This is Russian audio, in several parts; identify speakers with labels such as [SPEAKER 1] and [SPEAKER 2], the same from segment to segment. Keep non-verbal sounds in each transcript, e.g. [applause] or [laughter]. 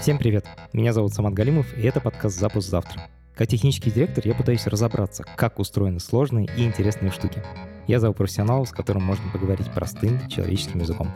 [SPEAKER 1] Всем привет! Меня зовут Самат Галимов, и это подкаст «Запуск завтра». Как технический директор я пытаюсь разобраться, как устроены сложные и интересные штуки. Я зову профессионала, с которым можно поговорить простым человеческим языком.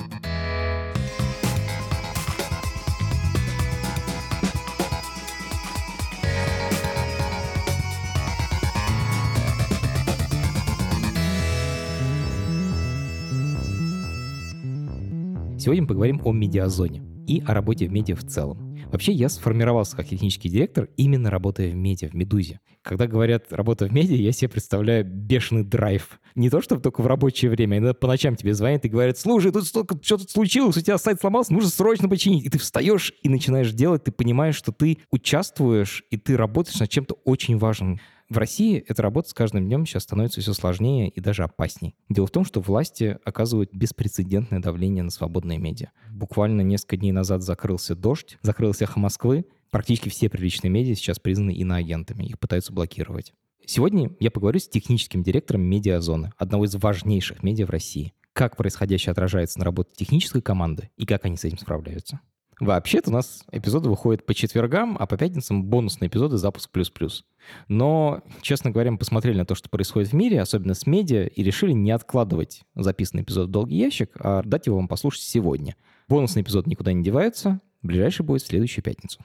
[SPEAKER 1] Сегодня мы поговорим о медиазоне и о работе в медиа в целом. Вообще, я сформировался как технический директор, именно работая в медиа, в «Медузе». Когда говорят «работа в медиа», я себе представляю бешеный драйв. Не то, чтобы только в рабочее время, иногда по ночам тебе звонят и говорят, слушай, тут столько, что-то случилось, у тебя сайт сломался, нужно срочно починить. И ты встаешь и начинаешь делать, ты понимаешь, что ты участвуешь, и ты работаешь над чем-то очень важным. В России эта работа с каждым днем сейчас становится все сложнее и даже опасней. Дело в том, что власти оказывают беспрецедентное давление на свободные медиа. Буквально несколько дней назад закрылся «Дождь», закрылось «Эхо Москвы». Практически все приличные медиа сейчас признаны иноагентами, их пытаются блокировать. Сегодня я поговорю с техническим директором «Медиазоны», одного из важнейших медиа в России. Как происходящее отражается на работе технической команды и как они с этим справляются. Вообще-то у нас эпизоды выходят по четвергам, а по пятницам бонусные эпизоды «Запуск плюс-плюс». Но, честно говоря, мы посмотрели на то, что происходит в мире, особенно с медиа, и решили не откладывать записанный эпизод в долгий ящик, а дать его вам послушать сегодня. Бонусный эпизод никуда не девается, ближайший будет в следующую пятницу.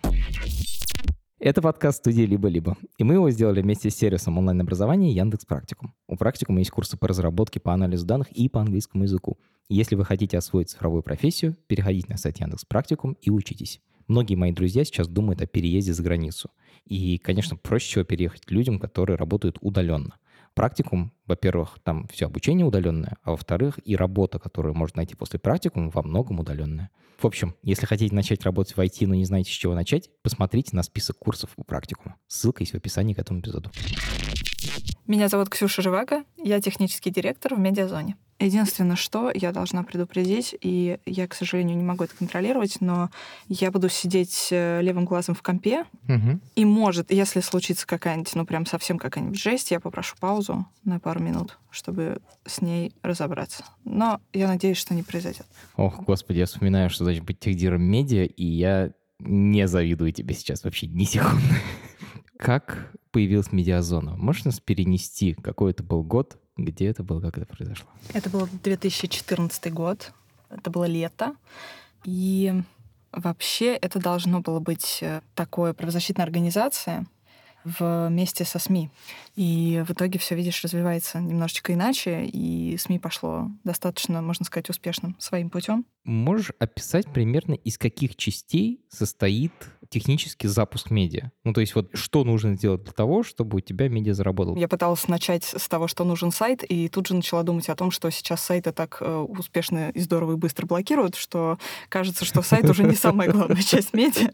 [SPEAKER 1] Это подкаст студии «Либо-либо», и мы его сделали вместе с сервисом онлайн-образования Яндекс Практикум. У Практикума есть курсы по разработке, по анализу данных и по английскому языку. Если вы хотите освоить цифровую профессию, переходите на сайт Яндекс Практикум и учитесь. Многие мои друзья сейчас думают о переезде за границу. И, конечно, проще всего переехать к людям, которые работают удаленно. Практикум, во-первых, там все обучение удаленное, а во-вторых, и работа, которую можно найти после практикума, во многом удаленная. В общем, если хотите начать работать в IT, но не знаете, с чего начать, посмотрите на список курсов у практикума. Ссылка есть в описании к этому эпизоду.
[SPEAKER 2] Меня зовут Ксюша Живаго, я технический директор в медиазоне. Единственное, что я должна предупредить, и я, к сожалению, не могу это контролировать, но я буду сидеть э, левым глазом в компе, угу. и может, если случится какая-нибудь, ну прям совсем какая-нибудь жесть, я попрошу паузу на пару минут, чтобы с ней разобраться. Но я надеюсь, что не произойдет.
[SPEAKER 1] Ох, господи, я вспоминаю, что значит быть техдиром медиа, и я не завидую тебе сейчас вообще ни секунды. [laughs] Как появилась медиазона? Нас перенести? Какой это был год? Где это было? Как это произошло?
[SPEAKER 2] Это был 2014 год. Это было лето. И вообще это должно было быть э, такое правозащитная организация, вместе со СМИ. И в итоге все, видишь, развивается немножечко иначе, и СМИ пошло достаточно, можно сказать, успешным своим путем.
[SPEAKER 1] Можешь описать примерно, из каких частей состоит технический запуск медиа? Ну, то есть вот что нужно сделать для того, чтобы у тебя медиа заработал?
[SPEAKER 2] Я пыталась начать с того, что нужен сайт, и тут же начала думать о том, что сейчас сайты так э, успешно и здорово и быстро блокируют, что кажется, что сайт уже не самая главная часть медиа.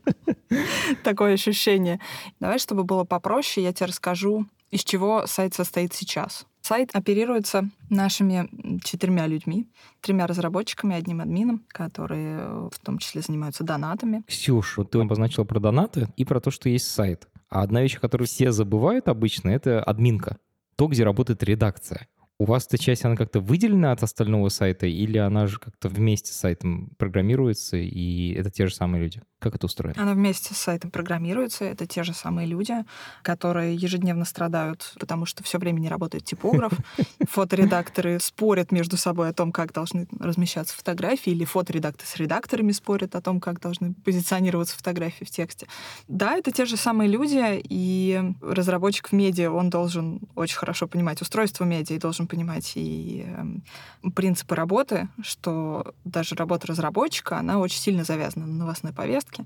[SPEAKER 2] Такое ощущение. Давай, чтобы было попроще, я тебе расскажу, из чего сайт состоит сейчас. Сайт оперируется нашими четырьмя людьми, тремя разработчиками, одним админом, которые э, в том числе занимаются донатами.
[SPEAKER 1] Ксюш, вот ты обозначила про донаты и про то, что есть сайт. А одна вещь, которую все забывают обычно, это админка. То, где работает редакция. У вас эта часть, она как-то выделена от остального сайта, или она же как-то вместе с сайтом программируется, и это те же самые люди? Как это устроено?
[SPEAKER 2] Она вместе с сайтом программируется. Это те же самые люди, которые ежедневно страдают, потому что все время не работает типограф. [laughs] Фоторедакторы спорят между собой о том, как должны размещаться фотографии, или фоторедакторы с редакторами спорят о том, как должны позиционироваться фотографии в тексте. Да, это те же самые люди, и разработчик в медиа, он должен очень хорошо понимать устройство медиа и должен должен понимать и э, принципы работы, что даже работа разработчика, она очень сильно завязана на новостной повестке,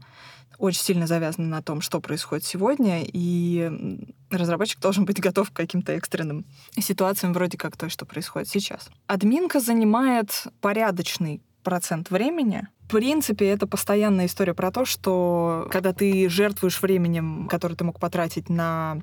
[SPEAKER 2] очень сильно завязана на том, что происходит сегодня, и разработчик должен быть готов к каким-то экстренным ситуациям, вроде как той, что происходит сейчас. Админка занимает порядочный процент времени, в принципе, это постоянная история про то, что когда ты жертвуешь временем, которое ты мог потратить на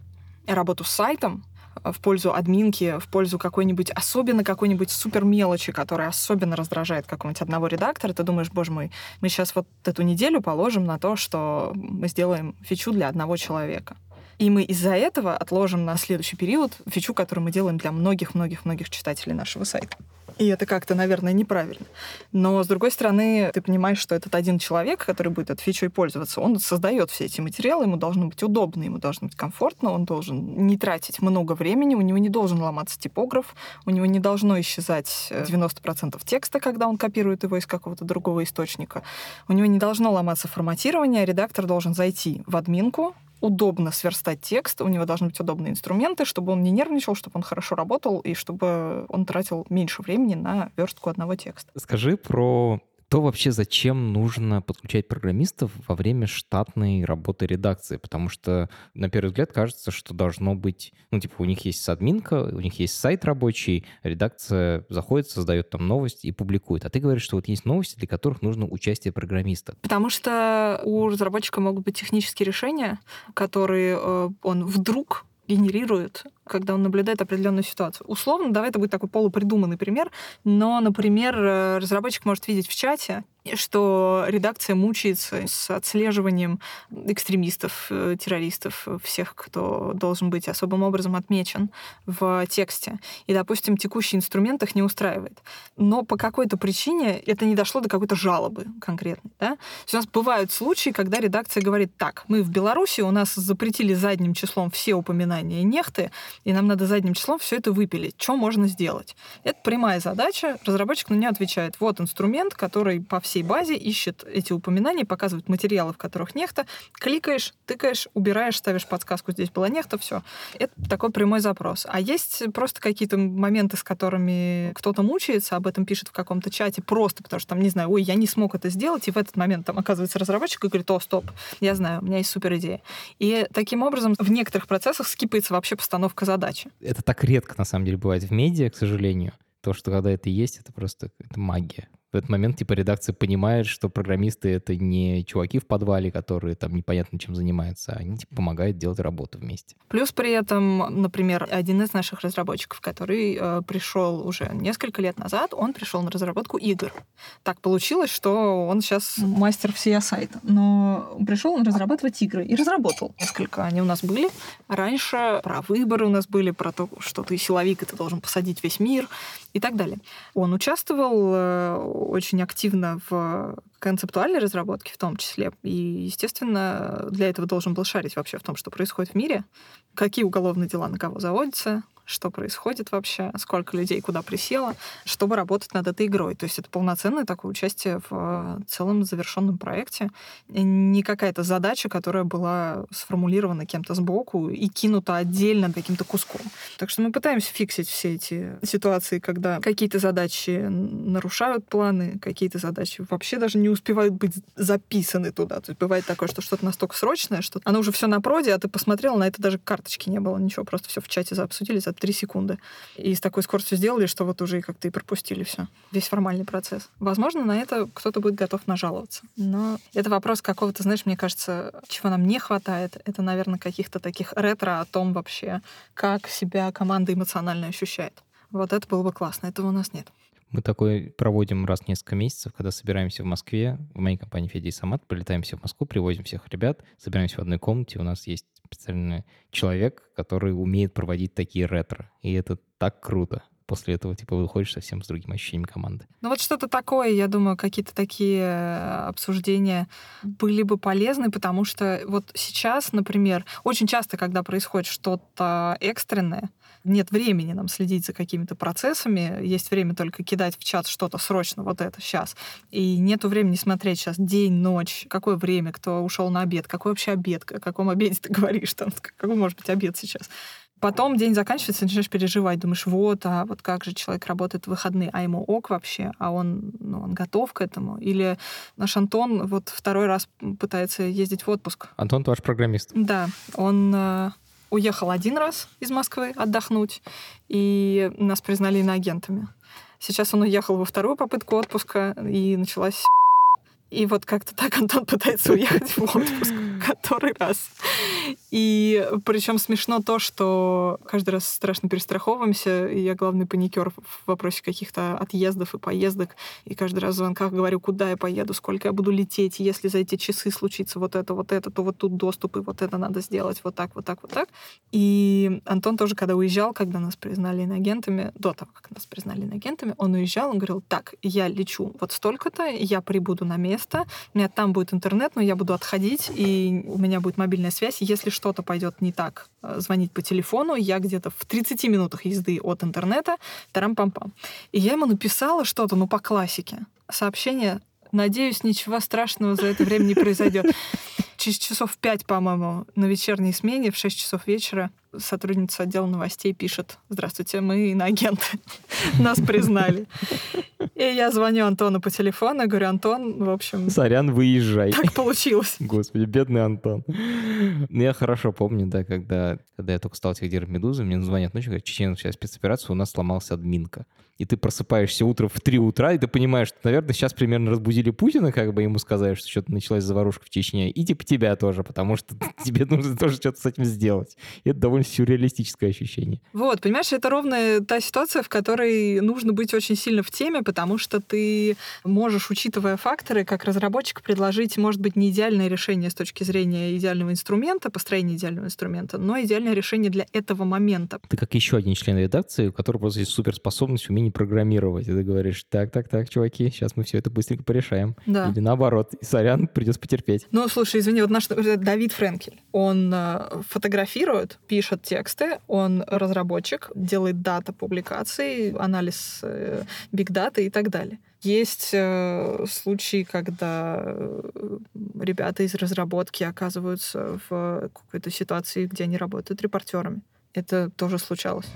[SPEAKER 2] работу с сайтом, в пользу админки, в пользу какой-нибудь, особенно какой-нибудь супер мелочи, которая особенно раздражает какого-нибудь одного редактора, ты думаешь, боже мой, мы сейчас вот эту неделю положим на то, что мы сделаем фичу для одного человека. И мы из-за этого отложим на следующий период фичу, которую мы делаем для многих-многих-многих читателей нашего сайта. И это как-то, наверное, неправильно. Но, с другой стороны, ты понимаешь, что этот один человек, который будет этой фичой пользоваться, он создает все эти материалы, ему должно быть удобно, ему должно быть комфортно, он должен не тратить много времени, у него не должен ломаться типограф, у него не должно исчезать 90% э, текста, когда он копирует его из какого-то другого источника. У него не должно ломаться форматирование, редактор должен зайти в админку, удобно сверстать текст, у него должны быть удобные инструменты, чтобы он не нервничал, чтобы он хорошо работал и чтобы он тратил меньше времени на верстку одного текста.
[SPEAKER 1] Скажи про то вообще зачем нужно подключать программистов во время штатной работы редакции? Потому что, на первый взгляд, кажется, что должно быть, ну, типа, у них есть админка, у них есть сайт рабочий, редакция заходит, создает там новости и публикует. А ты говоришь, что вот есть новости, для которых нужно участие программиста.
[SPEAKER 2] Потому что у разработчика могут быть технические решения, которые э, он вдруг генерирует, когда он наблюдает определенную ситуацию. Условно, давай это будет такой полупридуманный пример, но, например, э, разработчик может видеть в чате что редакция мучается с отслеживанием экстремистов, э, террористов, всех, кто должен быть особым образом отмечен в тексте. И, допустим, текущий инструмент их не устраивает. Но по какой-то причине это не дошло до какой-то жалобы конкретной. Да? То есть у нас бывают случаи, когда редакция говорит, так, мы в Беларуси, у нас запретили задним числом все упоминания нехты, и нам надо задним числом все это выпилить. Что можно сделать? Это прямая задача. Разработчик на нее отвечает, вот инструмент, который по всей базе, ищет эти упоминания, показывает материалы, в которых нехта. Кликаешь, тыкаешь, убираешь, ставишь подсказку, здесь была нехта, все. Это такой прямой запрос. А есть просто какие-то моменты, с которыми кто-то мучается, об этом пишет в каком-то чате, просто потому что там, не знаю, ой, я не смог это сделать, и в этот момент там оказывается разработчик и говорит, о, стоп, я знаю, у меня есть супер идея. И таким образом в некоторых процессах скипается вообще постановка задачи.
[SPEAKER 1] Это так редко, на самом деле, бывает в медиа, к сожалению. То, что когда это есть, это просто это магия в этот момент, типа, редакция понимает, что программисты — это не чуваки в подвале, которые там непонятно чем занимаются, а они, типа, помогают делать работу вместе.
[SPEAKER 2] Плюс при этом, например, один из наших разработчиков, который э, пришел уже несколько лет назад, он пришел на разработку игр. Так получилось, что он сейчас мастер всея сайта. Но пришел он разрабатывать игры и разработал. Несколько они у нас были. Раньше про выборы у нас были, про то, что ты силовик, и ты должен посадить весь мир и так далее. Он участвовал э, очень активно в концептуальной разработке в том числе. И, естественно, для этого должен был шарить вообще в том, что происходит в мире, какие уголовные дела на кого заводятся, что происходит вообще, сколько людей куда присело, чтобы работать над этой игрой. То есть это полноценное такое участие в э, целом завершенном проекте. Не какая-то задача, которая была сформулирована кем-то сбоку и кинута отдельно каким-то куском. Так что мы пытаемся фиксить все эти ситуации, когда какие-то задачи нарушают планы, какие-то задачи вообще даже не успевают быть записаны туда. То есть бывает такое, что что-то настолько срочное, что оно уже все на проде, а ты посмотрел, на это даже карточки не было, ничего, просто все в чате заобсудили за три секунды. И с такой скоростью сделали, что вот уже как-то и пропустили все. Весь формальный процесс. Возможно, на это кто-то будет готов нажаловаться. Но это вопрос какого-то, знаешь, мне кажется, чего нам не хватает. Это, наверное, каких-то таких ретро о том вообще, как себя команда эмоционально ощущает. Вот это было бы классно. Этого у нас нет.
[SPEAKER 1] Мы такой проводим раз в несколько месяцев, когда собираемся в Москве, в моей компании Федя и Самат, прилетаем все в Москву, привозим всех ребят, собираемся в одной комнате, у нас есть специальный человек, который умеет проводить такие ретро. И это так круто. После этого, типа, выходишь совсем с другим ощущением команды.
[SPEAKER 2] Ну вот что-то такое, я думаю, какие-то такие э, обсуждения были бы полезны, потому что вот сейчас, например, очень часто, когда происходит что-то экстренное, нет времени нам следить за какими-то процессами, есть время только кидать в чат что-то срочно, вот это сейчас. И нету времени смотреть сейчас день, ночь, какое время, кто ушел на обед, какой вообще обед, о каком обеде ты [laughs] говоришь, там, какой может быть обед сейчас. Потом день заканчивается, начинаешь переживать, думаешь, вот, а вот как же человек работает в выходные, а ему ок вообще, а он, ну, он готов к этому. Или наш Антон вот второй раз пытается ездить в отпуск.
[SPEAKER 1] Антон ваш программист.
[SPEAKER 2] Да, он э, уехал один раз из Москвы отдохнуть, и нас признали иноагентами. Сейчас он уехал во вторую попытку отпуска, и началась [laughs] и вот как-то так Антон пытается уехать в отпуск который раз. И причем смешно то, что каждый раз страшно перестраховываемся, и я главный паникер в вопросе каких-то отъездов и поездок. И каждый раз в звонках говорю, куда я поеду, сколько я буду лететь, если за эти часы случится вот это, вот это, то вот тут доступ, и вот это надо сделать, вот так, вот так, вот так. И Антон тоже, когда уезжал, когда нас признали иноагентами, до того, как нас признали иноагентами, он уезжал, он говорил, так, я лечу вот столько-то, я прибуду на место, у меня там будет интернет, но я буду отходить, и у меня будет мобильная связь. Если что-то пойдет не так, э, звонить по телефону, я где-то в 30 минутах езды от интернета, тарам-пам-пам. И я ему написала что-то, ну, по классике. Сообщение Надеюсь, ничего страшного за это время не произойдет. Через часов пять, по-моему, на вечерней смене в 6 часов вечера сотрудница отдела новостей пишет «Здравствуйте, мы иноагенты. [laughs] Нас признали». И я звоню Антону по телефону, говорю, Антон, в общем...
[SPEAKER 1] Сорян, выезжай.
[SPEAKER 2] Так получилось. [laughs]
[SPEAKER 1] Господи, бедный Антон. Ну, я хорошо помню, да, когда, когда я только стал техдиром «Медузы», мне звонят ночью, говорят, чеченская спецоперация, у нас сломался админка. И ты просыпаешься утром в 3 утра, и ты понимаешь, что, наверное, сейчас примерно разбудили Путина, как бы ему сказали, что что-то началась заварушка в Чечне, и типа тебя тоже, потому что [laughs] тебе нужно тоже что-то с этим сделать. И это довольно сюрреалистическое ощущение.
[SPEAKER 2] Вот, понимаешь, это ровно та ситуация, в которой нужно быть очень сильно в теме, потому что ты можешь, учитывая факторы, как разработчик, предложить, может быть, не идеальное решение с точки зрения идеального инструмента, построения идеального инструмента, но идеальное решение для этого момента.
[SPEAKER 1] Ты как еще один член редакции, у которого просто есть суперспособность, умение программировать. И ты говоришь, так, так, так, чуваки, сейчас мы все это быстренько порешаем.
[SPEAKER 2] Да.
[SPEAKER 1] Или наоборот, сорян, придется потерпеть.
[SPEAKER 2] Ну, слушай, извини, вот наш Давид Френкель, он э, фотографирует, пишет тексты, он разработчик, делает дата публикаций, анализ бигдаты э, и так далее. Есть э, случаи, когда э, ребята из разработки оказываются в какой-то ситуации, где они работают репортерами. Это тоже случалось.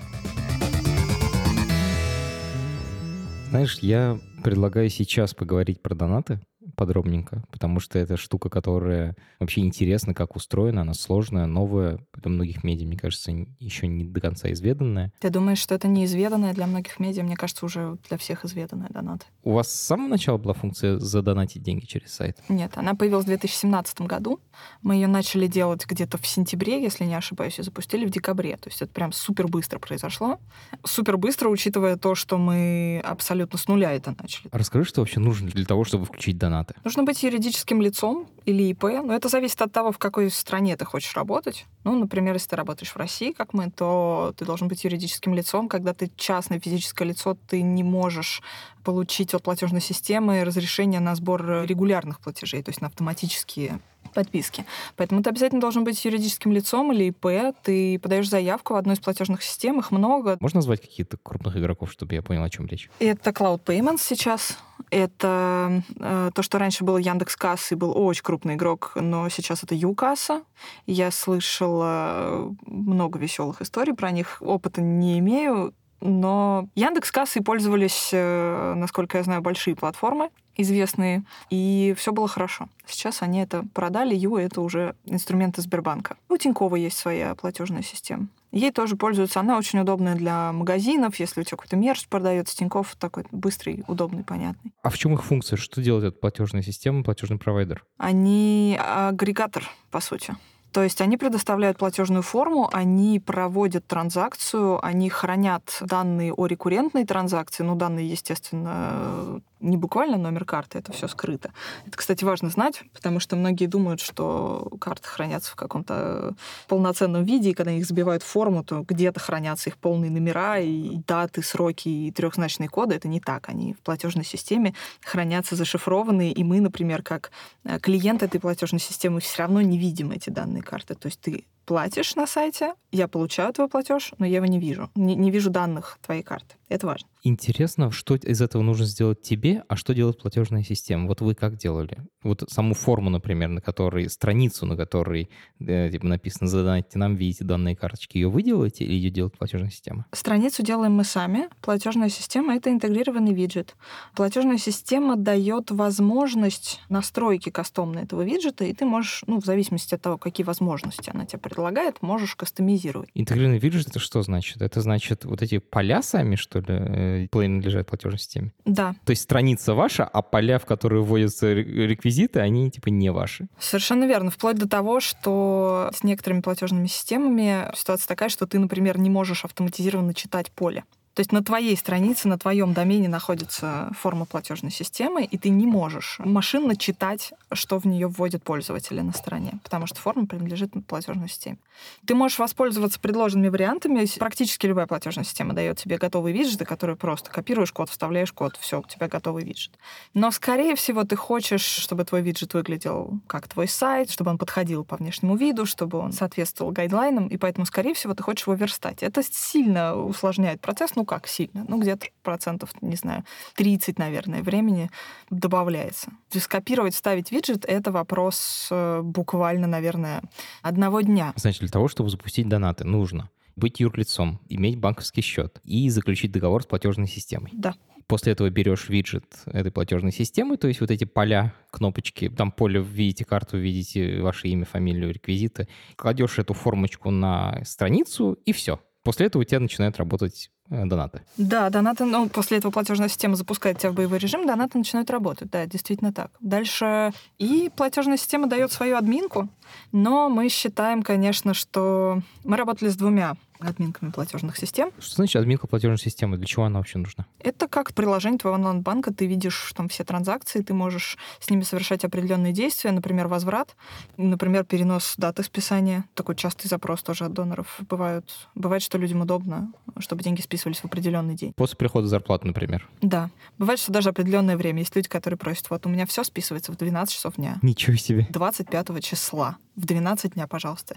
[SPEAKER 1] Знаешь, я предлагаю сейчас поговорить про донаты подробненько, потому что это штука, которая вообще интересна, как устроена, она сложная, новая, для многих медиа, мне кажется, еще не до конца изведанная.
[SPEAKER 2] Ты думаешь, что это неизведанная для многих медиа? Мне кажется, уже для всех изведанная донат.
[SPEAKER 1] У вас с самого начала была функция задонатить деньги через сайт?
[SPEAKER 2] Нет, она появилась в 2017 году. Мы ее начали делать где-то в сентябре, если не ошибаюсь, и запустили в декабре. То есть это прям супер быстро произошло. Супер быстро, учитывая то, что мы абсолютно с нуля это начали.
[SPEAKER 1] Расскажи, что вообще нужно для того, чтобы включить донаты?
[SPEAKER 2] Нужно быть юридическим лицом или ИП, но это зависит от того, в какой стране ты хочешь работать. Ну, например, если ты работаешь в России, как мы, то ты должен быть юридическим лицом. Когда ты частное физическое лицо, ты не можешь получить от платежной системы разрешение на сбор регулярных платежей, то есть на автоматические подписки. Поэтому ты обязательно должен быть юридическим лицом или ИП. Ты подаешь заявку в одной из платежных систем, их много.
[SPEAKER 1] Можно назвать какие-то крупных игроков, чтобы я понял, о чем речь?
[SPEAKER 2] Это Cloud Payments сейчас. Это э, то, что раньше был Яндекс Касса и был очень крупный игрок, но сейчас это Юкасса. Я слышала много веселых историй про них. Опыта не имею, но Яндекс Кассы пользовались, э, насколько я знаю, большие платформы известные, и все было хорошо. Сейчас они это продали, Ю — это уже инструменты Сбербанка. У Тинькова есть своя платежная система. Ей тоже пользуются. Она очень удобная для магазинов, если у тебя какой-то мерч продается. Тиньков такой быстрый, удобный, понятный.
[SPEAKER 1] А в чем их функция? Что делает эта платежная система, платежный провайдер?
[SPEAKER 2] Они агрегатор, по сути. То есть они предоставляют платежную форму, они проводят транзакцию, они хранят данные о рекуррентной транзакции, ну, данные, естественно, не буквально номер карты, это все скрыто. Это, кстати, важно знать, потому что многие думают, что карты хранятся в каком-то полноценном виде, и когда их забивают в форму, то где-то хранятся их полные номера, и даты, сроки, и трехзначные коды. Это не так. Они в платежной системе хранятся зашифрованные, и мы, например, как э, клиент этой платежной системы все равно не видим эти данные карты. То есть ты платишь на сайте, я получаю твой платеж, но я его не вижу. Не, не вижу данных твоей карты. Это важно.
[SPEAKER 1] Интересно, что из этого нужно сделать тебе, а что делает платежная система? Вот вы как делали? Вот саму форму, например, на которой, страницу, на которой э, типа, написано «задайте нам, видите данные карточки», ее вы делаете или ее делает платежная система?
[SPEAKER 2] Страницу делаем мы сами. Платежная система — это интегрированный виджет. Платежная система дает возможность настройки кастомной этого виджета, и ты можешь, ну, в зависимости от того, какие возможности она тебе предлагает, предлагает, можешь кастомизировать.
[SPEAKER 1] Интегрированный виджет это что значит? Это значит вот эти поля сами, что ли, э, принадлежат платежной системе?
[SPEAKER 2] Да.
[SPEAKER 1] То есть страница ваша, а поля, в которые вводятся реквизиты, они типа не ваши?
[SPEAKER 2] Совершенно верно. Вплоть до того, что с некоторыми платежными системами ситуация такая, что ты, например, не можешь автоматизированно читать поле. То есть на твоей странице, на твоем домене находится форма платежной системы, и ты не можешь машинно читать, что в нее вводят пользователи на стороне, потому что форма принадлежит платежной системе. Ты можешь воспользоваться предложенными вариантами. Практически любая платежная система дает тебе готовые виджеты, которые просто копируешь код, вставляешь код, все, у тебя готовый виджет. Но, скорее всего, ты хочешь, чтобы твой виджет выглядел как твой сайт, чтобы он подходил по внешнему виду, чтобы он соответствовал гайдлайнам, и поэтому, скорее всего, ты хочешь его верстать. Это сильно усложняет процесс, ну как сильно? Ну где-то процентов, не знаю, 30, наверное, времени добавляется. То есть скопировать, вставить виджет — это вопрос э, буквально, наверное, одного дня.
[SPEAKER 1] Значит, для того, чтобы запустить донаты, нужно быть юрлицом, иметь банковский счет и заключить договор с платежной системой.
[SPEAKER 2] Да.
[SPEAKER 1] После этого берешь виджет этой платежной системы, то есть вот эти поля, кнопочки, там поле видите карту, видите ваше имя, фамилию, реквизиты, кладешь эту формочку на страницу и все. После этого у тебя начинает работать донаты.
[SPEAKER 2] Да, донаты, ну, после этого платежная система запускает тебя в боевой режим, донаты начинают работать. Да, действительно так. Дальше и платежная система дает свою админку, но мы считаем, конечно, что мы работали с двумя админками платежных систем.
[SPEAKER 1] Что значит админка платежной системы? Для чего она вообще нужна?
[SPEAKER 2] Это как приложение твоего онлайн-банка. Ты видишь там все транзакции, ты можешь с ними совершать определенные действия, например, возврат, например, перенос даты списания. Такой частый запрос тоже от доноров. Бывают, бывает, что людям удобно, чтобы деньги списывались в определенный день.
[SPEAKER 1] После прихода зарплаты, например.
[SPEAKER 2] Да. Бывает, что даже определенное время. Есть люди, которые просят, вот у меня все списывается в 12 часов дня.
[SPEAKER 1] Ничего себе.
[SPEAKER 2] 25 числа. В 12 дня, пожалуйста.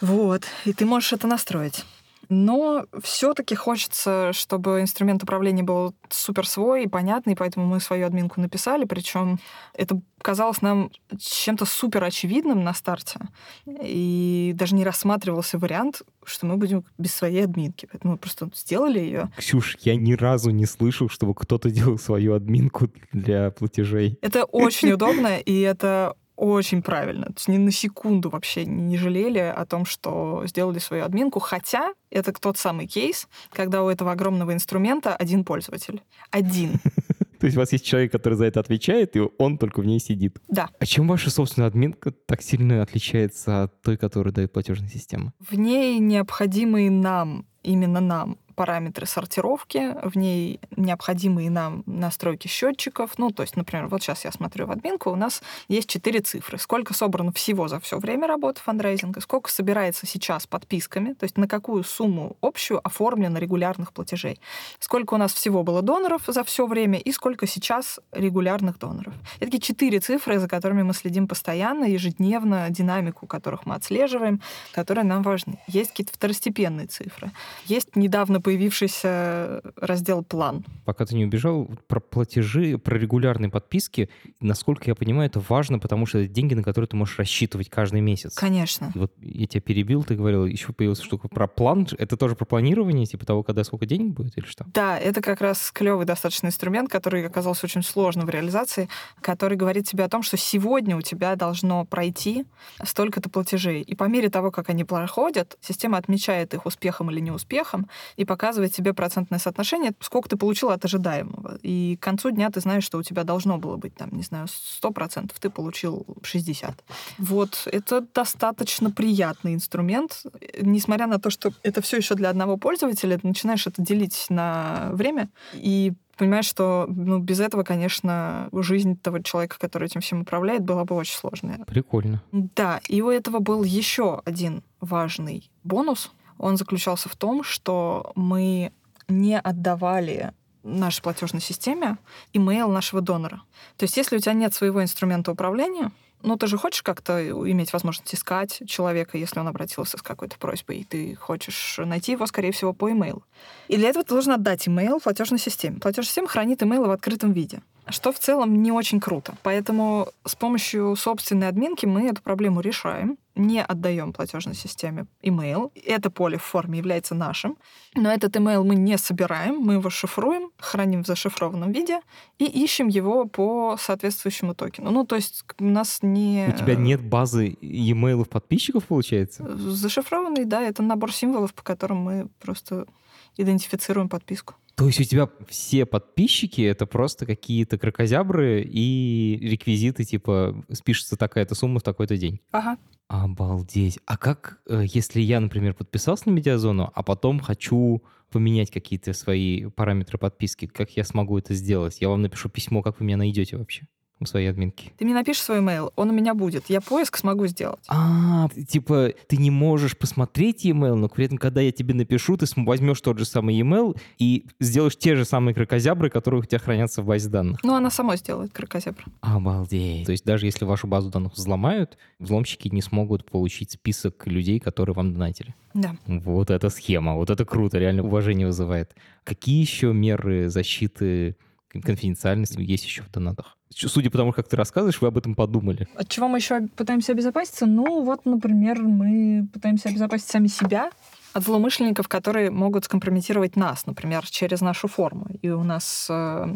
[SPEAKER 2] Вот. И ты можешь это настроить. Но все-таки хочется, чтобы инструмент управления был супер свой и понятный, поэтому мы свою админку написали. Причем это казалось нам чем-то супер очевидным на старте. И даже не рассматривался вариант, что мы будем без своей админки. Поэтому мы просто сделали ее.
[SPEAKER 1] Ксюш, я ни разу не слышал, чтобы кто-то делал свою админку для платежей.
[SPEAKER 2] Это очень удобно, и это очень правильно. То есть ни на секунду вообще не жалели о том, что сделали свою админку, хотя это тот самый кейс, когда у этого огромного инструмента один пользователь. Один. [laughs]
[SPEAKER 1] То есть у вас есть человек, который за это отвечает, и он только в ней сидит.
[SPEAKER 2] Да.
[SPEAKER 1] А чем ваша собственная админка так сильно отличается от той, которую дает платежная система?
[SPEAKER 2] В ней необходимые нам, именно нам, параметры сортировки, в ней необходимые нам настройки счетчиков. Ну, то есть, например, вот сейчас я смотрю в админку, у нас есть четыре цифры. Сколько собрано всего за все время работы фандрейзинга, сколько собирается сейчас подписками, то есть на какую сумму общую оформлено регулярных платежей, сколько у нас всего было доноров за все время и сколько сейчас регулярных доноров. Это такие четыре цифры, за которыми мы следим постоянно, ежедневно, динамику которых мы отслеживаем, которые нам важны. Есть какие-то второстепенные цифры. Есть недавно появившийся раздел «План».
[SPEAKER 1] Пока ты не убежал, про платежи, про регулярные подписки, насколько я понимаю, это важно, потому что это деньги, на которые ты можешь рассчитывать каждый месяц.
[SPEAKER 2] Конечно.
[SPEAKER 1] Вот я тебя перебил, ты говорил, еще появилась штука про план. Это тоже про планирование, типа того, когда сколько денег будет или что?
[SPEAKER 2] Да, это как раз клевый достаточно инструмент, который оказался очень сложным в реализации, который говорит тебе о том, что сегодня у тебя должно пройти столько-то платежей. И по мере того, как они проходят, система отмечает их успехом или неуспехом, и показывает тебе процентное соотношение, сколько ты получил от ожидаемого. И к концу дня ты знаешь, что у тебя должно было быть, там, не знаю, 100%, ты получил 60%. Вот, это достаточно приятный инструмент. Несмотря на то, что это все еще для одного пользователя, ты начинаешь это делить на время, и понимаешь, что ну, без этого, конечно, жизнь того человека, который этим всем управляет, была бы очень сложная.
[SPEAKER 1] Прикольно.
[SPEAKER 2] Да, и у этого был еще один важный бонус — он заключался в том, что мы не отдавали нашей платежной системе имейл нашего донора. То есть если у тебя нет своего инструмента управления, ну, ты же хочешь как-то иметь возможность искать человека, если он обратился с какой-то просьбой, и ты хочешь найти его, скорее всего, по имейлу. И для этого ты должен отдать имейл платежной системе. Платежная система хранит имейлы в открытом виде. Что в целом не очень круто. Поэтому с помощью собственной админки мы эту проблему решаем не отдаем платежной системе email. Это поле в форме является нашим, но этот email мы не собираем, мы его шифруем, храним в зашифрованном виде и ищем его по соответствующему токену. Ну, то есть у нас не...
[SPEAKER 1] У тебя нет базы e-mail подписчиков, получается?
[SPEAKER 2] Зашифрованный, да, это набор символов, по которым мы просто идентифицируем подписку.
[SPEAKER 1] То есть у тебя все подписчики — это просто какие-то крокозябры и реквизиты, типа, спишется такая-то сумма в такой-то день?
[SPEAKER 2] Ага.
[SPEAKER 1] Обалдеть. А как, э, если я, например, подписался на медиазону, а потом хочу поменять какие-то свои параметры подписки, как я смогу это сделать? Я вам напишу письмо, как вы меня найдете вообще? У своей админки.
[SPEAKER 2] Ты мне напишешь свой email, он у меня будет. Я поиск смогу сделать.
[SPEAKER 1] А, типа, ты не можешь посмотреть email, но при этом, когда я тебе напишу, ты возьмешь тот же самый email и сделаешь те же самые крокозябры, которые у тебя хранятся в базе данных.
[SPEAKER 2] Ну, она сама сделает крокозябры.
[SPEAKER 1] Обалдеть. То есть даже если вашу базу данных взломают, взломщики не смогут получить список людей, которые вам донатили.
[SPEAKER 2] Да.
[SPEAKER 1] Вот эта схема, вот это круто, реально уважение вызывает. Какие еще меры защиты конфиденциальности есть еще в донатах? Судя по тому, как ты рассказываешь, вы об этом подумали.
[SPEAKER 2] От чего мы еще пытаемся обезопаситься? Ну, вот, например, мы пытаемся обезопасить сами себя от злоумышленников, которые могут скомпрометировать нас, например, через нашу форму. И у нас э,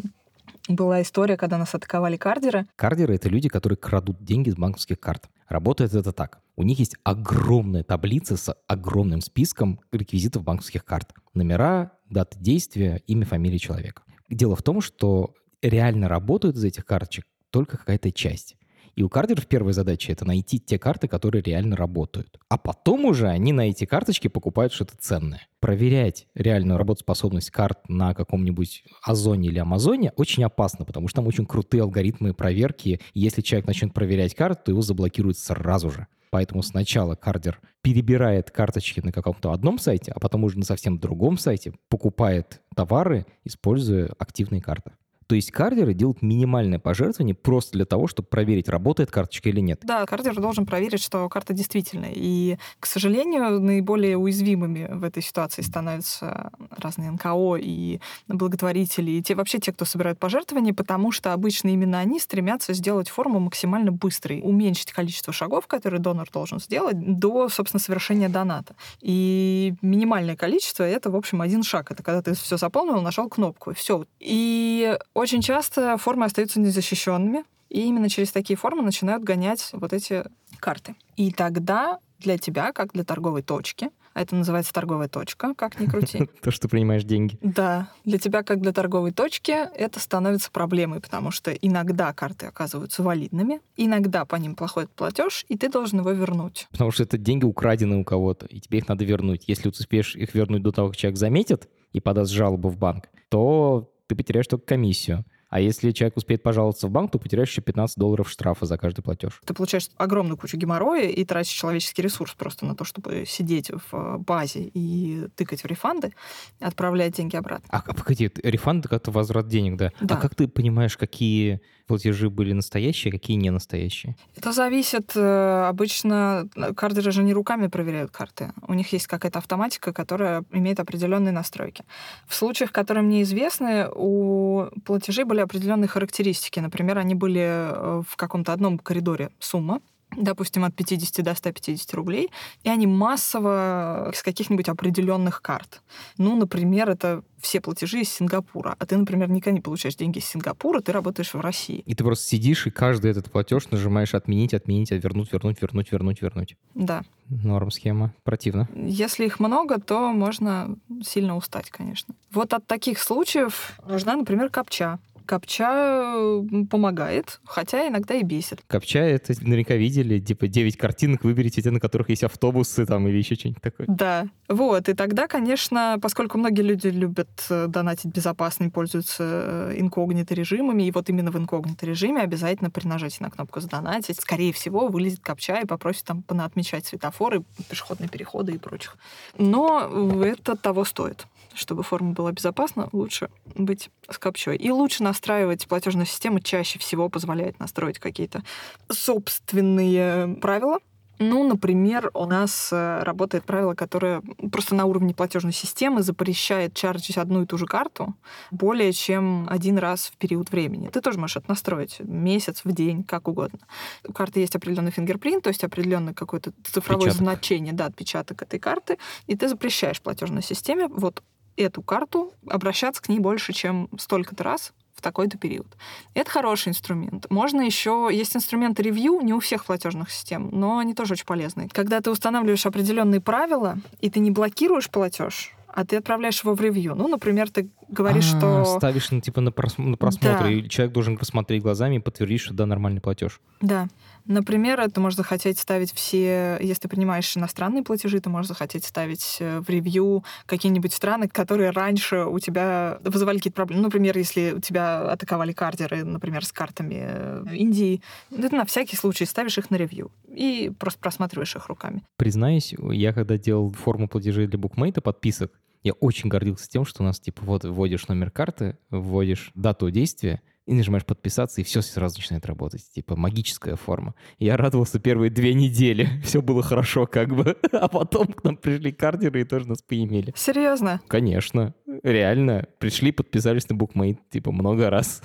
[SPEAKER 2] была история, когда нас атаковали кардеры.
[SPEAKER 1] Кардеры — это люди, которые крадут деньги с банковских карт. Работает это так. У них есть огромная таблица с огромным списком реквизитов банковских карт. Номера, даты действия, имя, фамилия человека. Дело в том, что реально работают из этих карточек только какая-то часть. И у кардеров первая задача — это найти те карты, которые реально работают. А потом уже они на эти карточки покупают что-то ценное. Проверять реальную работоспособность карт на каком-нибудь Озоне или Амазоне очень опасно, потому что там очень крутые алгоритмы проверки. Если человек начнет проверять карту, то его заблокируют сразу же. Поэтому сначала кардер перебирает карточки на каком-то одном сайте, а потом уже на совсем другом сайте покупает товары, используя активные карты. То есть кардеры делают минимальное пожертвование просто для того, чтобы проверить, работает карточка или нет.
[SPEAKER 2] Да, кардер должен проверить, что карта действительная. И, к сожалению, наиболее уязвимыми в этой ситуации становятся разные НКО и благотворители, и те, вообще те, кто собирают пожертвования, потому что обычно именно они стремятся сделать форму максимально быстрой, уменьшить количество шагов, которые донор должен сделать до, собственно, совершения доната. И минимальное количество — это, в общем, один шаг. Это когда ты все заполнил, нажал кнопку, и все. И очень часто формы остаются незащищенными, и именно через такие формы начинают гонять вот эти карты. И тогда для тебя, как для торговой точки, а это называется торговая точка, как ни крути. [laughs]
[SPEAKER 1] То, что принимаешь деньги.
[SPEAKER 2] Да. Для тебя, как для торговой точки, это становится проблемой, потому что иногда карты оказываются валидными, иногда по ним проходит платеж, и ты должен его вернуть.
[SPEAKER 1] Потому что это деньги украдены у кого-то, и тебе их надо вернуть. Если ты успеешь их вернуть до того, как человек заметит и подаст жалобу в банк, то ты потеряешь только комиссию. А если человек успеет пожаловаться в банк, то потеряешь еще 15 долларов штрафа за каждый платеж.
[SPEAKER 2] Ты получаешь огромную кучу геморроя и тратишь человеческий ресурс просто на то, чтобы сидеть в э, базе и тыкать в рефанды, отправлять деньги обратно.
[SPEAKER 1] А погоди, рефанд — это возврат денег, да?
[SPEAKER 2] Да.
[SPEAKER 1] А как ты понимаешь, какие платежи были настоящие, а какие не настоящие?
[SPEAKER 2] Это зависит. э, Обычно кардеры же не руками проверяют карты. У них есть какая-то автоматика, которая имеет определенные настройки. В случаях, которые мне известны, у платежей были определенные характеристики. Например, они были э, в каком-то одном коридоре сумма, допустим, от 50 до 150 рублей, и они массово с каких-нибудь определенных карт. Ну, например, это все платежи из Сингапура. А ты, например, никогда не получаешь деньги из Сингапура, ты работаешь в России.
[SPEAKER 1] И ты просто сидишь и каждый этот платеж нажимаешь отменить, отменить, вернуть, вернуть, вернуть, вернуть, вернуть.
[SPEAKER 2] Да.
[SPEAKER 1] Норм схема. Противно.
[SPEAKER 2] Если их много, то можно сильно устать, конечно. Вот от таких случаев нужна, например, капча. Капча м, помогает, хотя иногда и бесит.
[SPEAKER 1] Капча — это наверняка видели, типа 9 картинок, выберите те, на которых есть автобусы там или еще что-нибудь такое.
[SPEAKER 2] Да, вот, и тогда, конечно, поскольку многие люди любят э, донатить безопасно и пользуются э, инкогнито режимами, и вот именно в инкогнито режиме обязательно при нажатии на кнопку «Сдонатить», скорее всего, вылезет капча и попросит там понаотмечать светофоры, пешеходные переходы и прочих. Но это того стоит. Чтобы форма была безопасна, лучше быть с капчой. И лучше настраивать платежную систему чаще всего позволяет настроить какие-то собственные правила, Ну, например, у нас э, работает правило, которое просто на уровне платежной системы запрещает чарджить одну и ту же карту более чем один раз в период времени. Ты тоже можешь это настроить месяц, в день, как угодно. У карты есть определенный фингерпринт, то есть определенное какое-то цифровое
[SPEAKER 1] Отпечаток.
[SPEAKER 2] значение, да, отпечаток этой карты, и ты запрещаешь платежной системе вот эту карту обращаться к ней больше, чем столько-то раз в такой-то период. Это хороший инструмент. Можно еще... Есть инструменты ревью, не у всех платежных систем, но они тоже очень полезные. Когда ты устанавливаешь определенные правила, и ты не блокируешь платеж, а ты отправляешь его в ревью. Ну, например, ты говоришь,
[SPEAKER 1] А,
[SPEAKER 2] что...
[SPEAKER 1] Ставишь на, типа на, прос- на просмотр,
[SPEAKER 2] Да.
[SPEAKER 1] и человек должен посмотреть глазами и подтвердить, что да, нормальный платеж.
[SPEAKER 2] Да. Например, ты можешь захотеть ставить все... Если ты принимаешь иностранные платежи, ты можешь захотеть ставить э, в ревью какие-нибудь страны, которые раньше у тебя вызывали какие-то проблемы. Например, если у тебя атаковали кардеры, например, с картами э, Индии, ты на всякий случай ставишь их на ревью и просто просматриваешь их руками.
[SPEAKER 1] Признаюсь, я когда делал форму платежей для букмейта, подписок, я очень гордился тем, что у нас, типа, вот вводишь номер карты, вводишь дату действия, и нажимаешь подписаться, и все сразу начинает работать. Типа магическая форма. Я радовался первые две недели. [laughs] Все было хорошо как бы. [laughs] А потом к нам пришли кардеры и тоже нас поимели.
[SPEAKER 2] Серьезно?
[SPEAKER 1] Конечно. Реально. Пришли, подписались на букмейт. Типа много раз.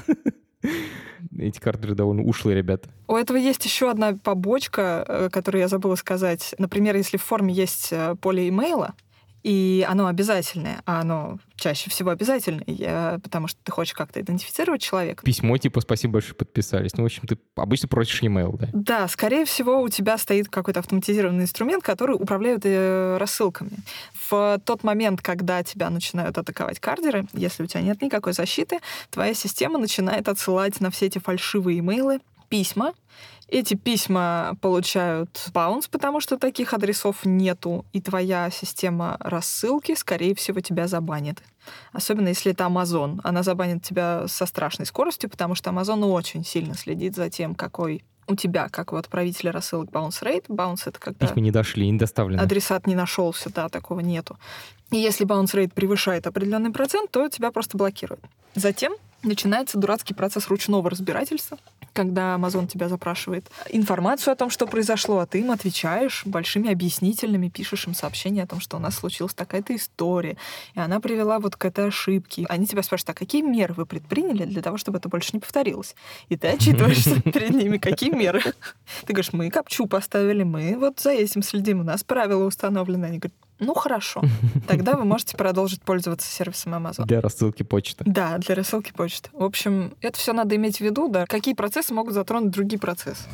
[SPEAKER 1] [laughs] Эти кардеры довольно ушлые ребята.
[SPEAKER 2] У этого есть еще одна побочка, э, которую я забыла сказать. Например, если в форме есть э, поле имейла, и оно обязательное, а оно чаще всего обязательное, потому что ты хочешь как-то идентифицировать человека.
[SPEAKER 1] Письмо типа «Спасибо большое, подписались». Ну, в общем, ты обычно просишь e-mail, да?
[SPEAKER 2] Да, скорее всего, у тебя стоит какой-то автоматизированный инструмент, который управляет э, рассылками. В тот момент, когда тебя начинают атаковать кардеры, если у тебя нет никакой защиты, твоя система начинает отсылать на все эти фальшивые имейлы письма. Эти письма получают баунс, потому что таких адресов нету, и твоя система рассылки, скорее всего, тебя забанит. Особенно если это Amazon. Она забанит тебя со страшной скоростью, потому что Amazon очень сильно следит за тем, какой у тебя, как у отправителя рассылок bounce rate. Bounce — это когда
[SPEAKER 1] Письма не дошли, не доставлены.
[SPEAKER 2] адресат не нашелся, да, такого нету. И если bounce rate превышает определенный процент, то тебя просто блокируют. Затем начинается дурацкий процесс ручного разбирательства, когда Amazon тебя запрашивает информацию о том, что произошло, а ты им отвечаешь большими объяснительными, пишешь им сообщение о том, что у нас случилась такая-то история, и она привела вот к этой ошибке. Они тебя спрашивают, а какие меры вы предприняли для того, чтобы это больше не повторилось? И ты отчитываешься [laughs] перед ними, какие меры. Ты говоришь, мы капчу поставили, мы вот за этим следим, у нас правила установлены. Они говорят, ну хорошо, [laughs] тогда вы можете продолжить пользоваться сервисом Amazon.
[SPEAKER 1] Для рассылки почты.
[SPEAKER 2] Да, для рассылки почты. В общем, это все надо иметь в виду, да, какие процессы могут затронуть другие процессы.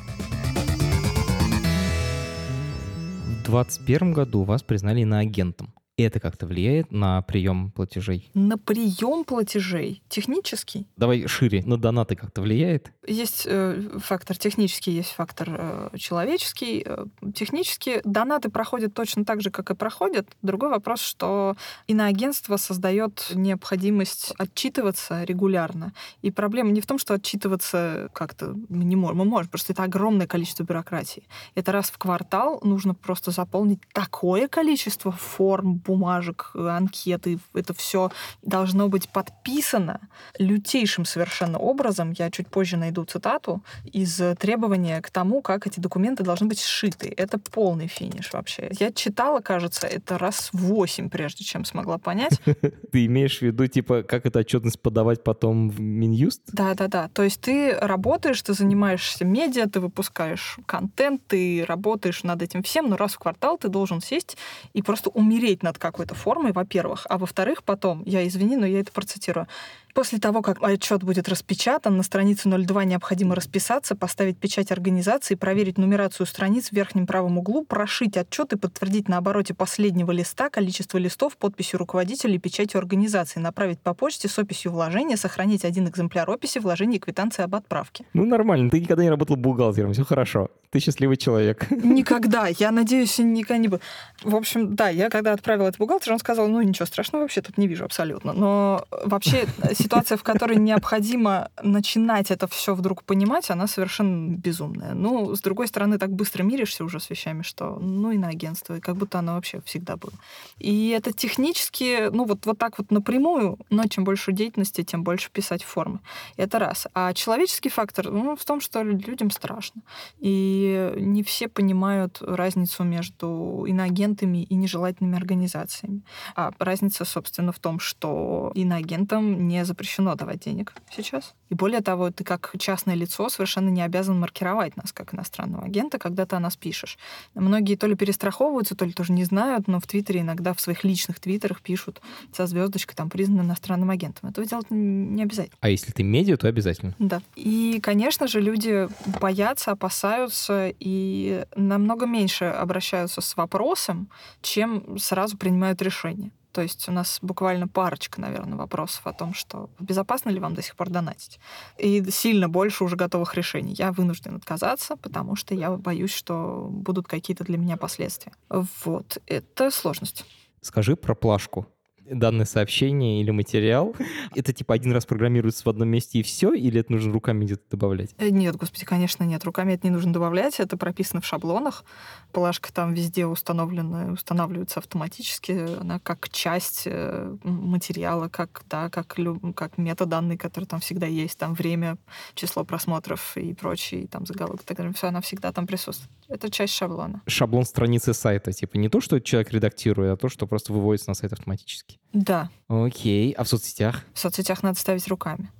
[SPEAKER 1] В 2021 году вас признали иноагентом. Это как-то влияет на прием платежей?
[SPEAKER 2] На прием платежей технический
[SPEAKER 1] Давай шире. На донаты как-то влияет?
[SPEAKER 2] есть э, фактор технический, есть фактор э, человеческий. Э, технически донаты проходят точно так же, как и проходят. Другой вопрос, что иноагентство создает необходимость отчитываться регулярно. И проблема не в том, что отчитываться как-то мы не можем. Мы можем, просто это огромное количество бюрократии. Это раз в квартал нужно просто заполнить такое количество форм, бумажек, анкеты. Это все должно быть подписано лютейшим совершенно образом. Я чуть позже найду цитату из требования к тому, как эти документы должны быть сшиты. Это полный финиш вообще. Я читала, кажется, это раз восемь, прежде чем смогла понять. [laughs]
[SPEAKER 1] Ты имеешь в виду, типа, как эту отчетность подавать потом в Минюст?
[SPEAKER 2] Да-да-да. То есть ты работаешь, ты занимаешься медиа, ты выпускаешь контент, ты работаешь над этим всем, но раз в квартал ты должен сесть и просто умереть над какой-то формой, во-первых. А во-вторых, потом, я извини, но я это процитирую, После того, как отчет будет распечатан, на странице 02 необходимо расписаться, поставить печать организации, проверить нумерацию страниц в верхнем правом углу, прошить отчет и подтвердить на обороте последнего листа количество листов подписью руководителя и печатью организации, направить по почте с описью вложения, сохранить один экземпляр описи вложения и квитанции об отправке.
[SPEAKER 1] Ну, нормально. Ты никогда не работал бухгалтером, все хорошо. Ты счастливый человек.
[SPEAKER 2] Никогда. Я надеюсь, никогда не буду. В общем, да, я когда отправила это бухгалтеру, он сказал, ну, ничего страшного вообще тут не вижу абсолютно. Но вообще ситуация, в которой необходимо начинать это все вдруг понимать, она совершенно безумная. Ну, с другой стороны, так быстро миришься уже с вещами, что ну и на агентство, и как будто оно вообще всегда было. И это технически, ну вот, вот так вот напрямую, но чем больше деятельности, тем больше писать формы. Это раз. А человеческий фактор ну, в том, что людям страшно. И не все понимают разницу между иноагентами и нежелательными организациями. А разница, собственно, в том, что иноагентам не запрещено давать денег сейчас. И более того, ты как частное лицо совершенно не обязан маркировать нас как иностранного агента, когда ты о нас пишешь. Многие то ли перестраховываются, то ли тоже не знают, но в Твиттере иногда в своих личных твиттерах пишут со звездочкой там признан иностранным агентом. Этого делать не обязательно.
[SPEAKER 1] А если ты медиа, то обязательно.
[SPEAKER 2] Да. И, конечно же, люди боятся, опасаются и намного меньше обращаются с вопросом, чем сразу принимают решение. То есть у нас буквально парочка, наверное, вопросов о том, что безопасно ли вам до сих пор донатить. И сильно больше уже готовых решений. Я вынужден отказаться, потому что я боюсь, что будут какие-то для меня последствия. Вот. Это сложность.
[SPEAKER 1] Скажи про плашку данное сообщение или материал, [laughs] это типа один раз программируется в одном месте и все, или это нужно руками где-то добавлять?
[SPEAKER 2] Э, нет, господи, конечно, нет. Руками это не нужно добавлять, это прописано в шаблонах. Плашка там везде установлена, устанавливается автоматически, она как часть э, материала, как, да, как, как метаданные, которые там всегда есть, там время, число просмотров и прочие, там заголовок, так далее, все, она всегда там присутствует. Это часть шаблона.
[SPEAKER 1] Шаблон страницы сайта, типа не то, что человек редактирует, а то, что просто выводится на сайт автоматически.
[SPEAKER 2] Да.
[SPEAKER 1] Окей. А в соцсетях?
[SPEAKER 2] В соцсетях надо ставить руками.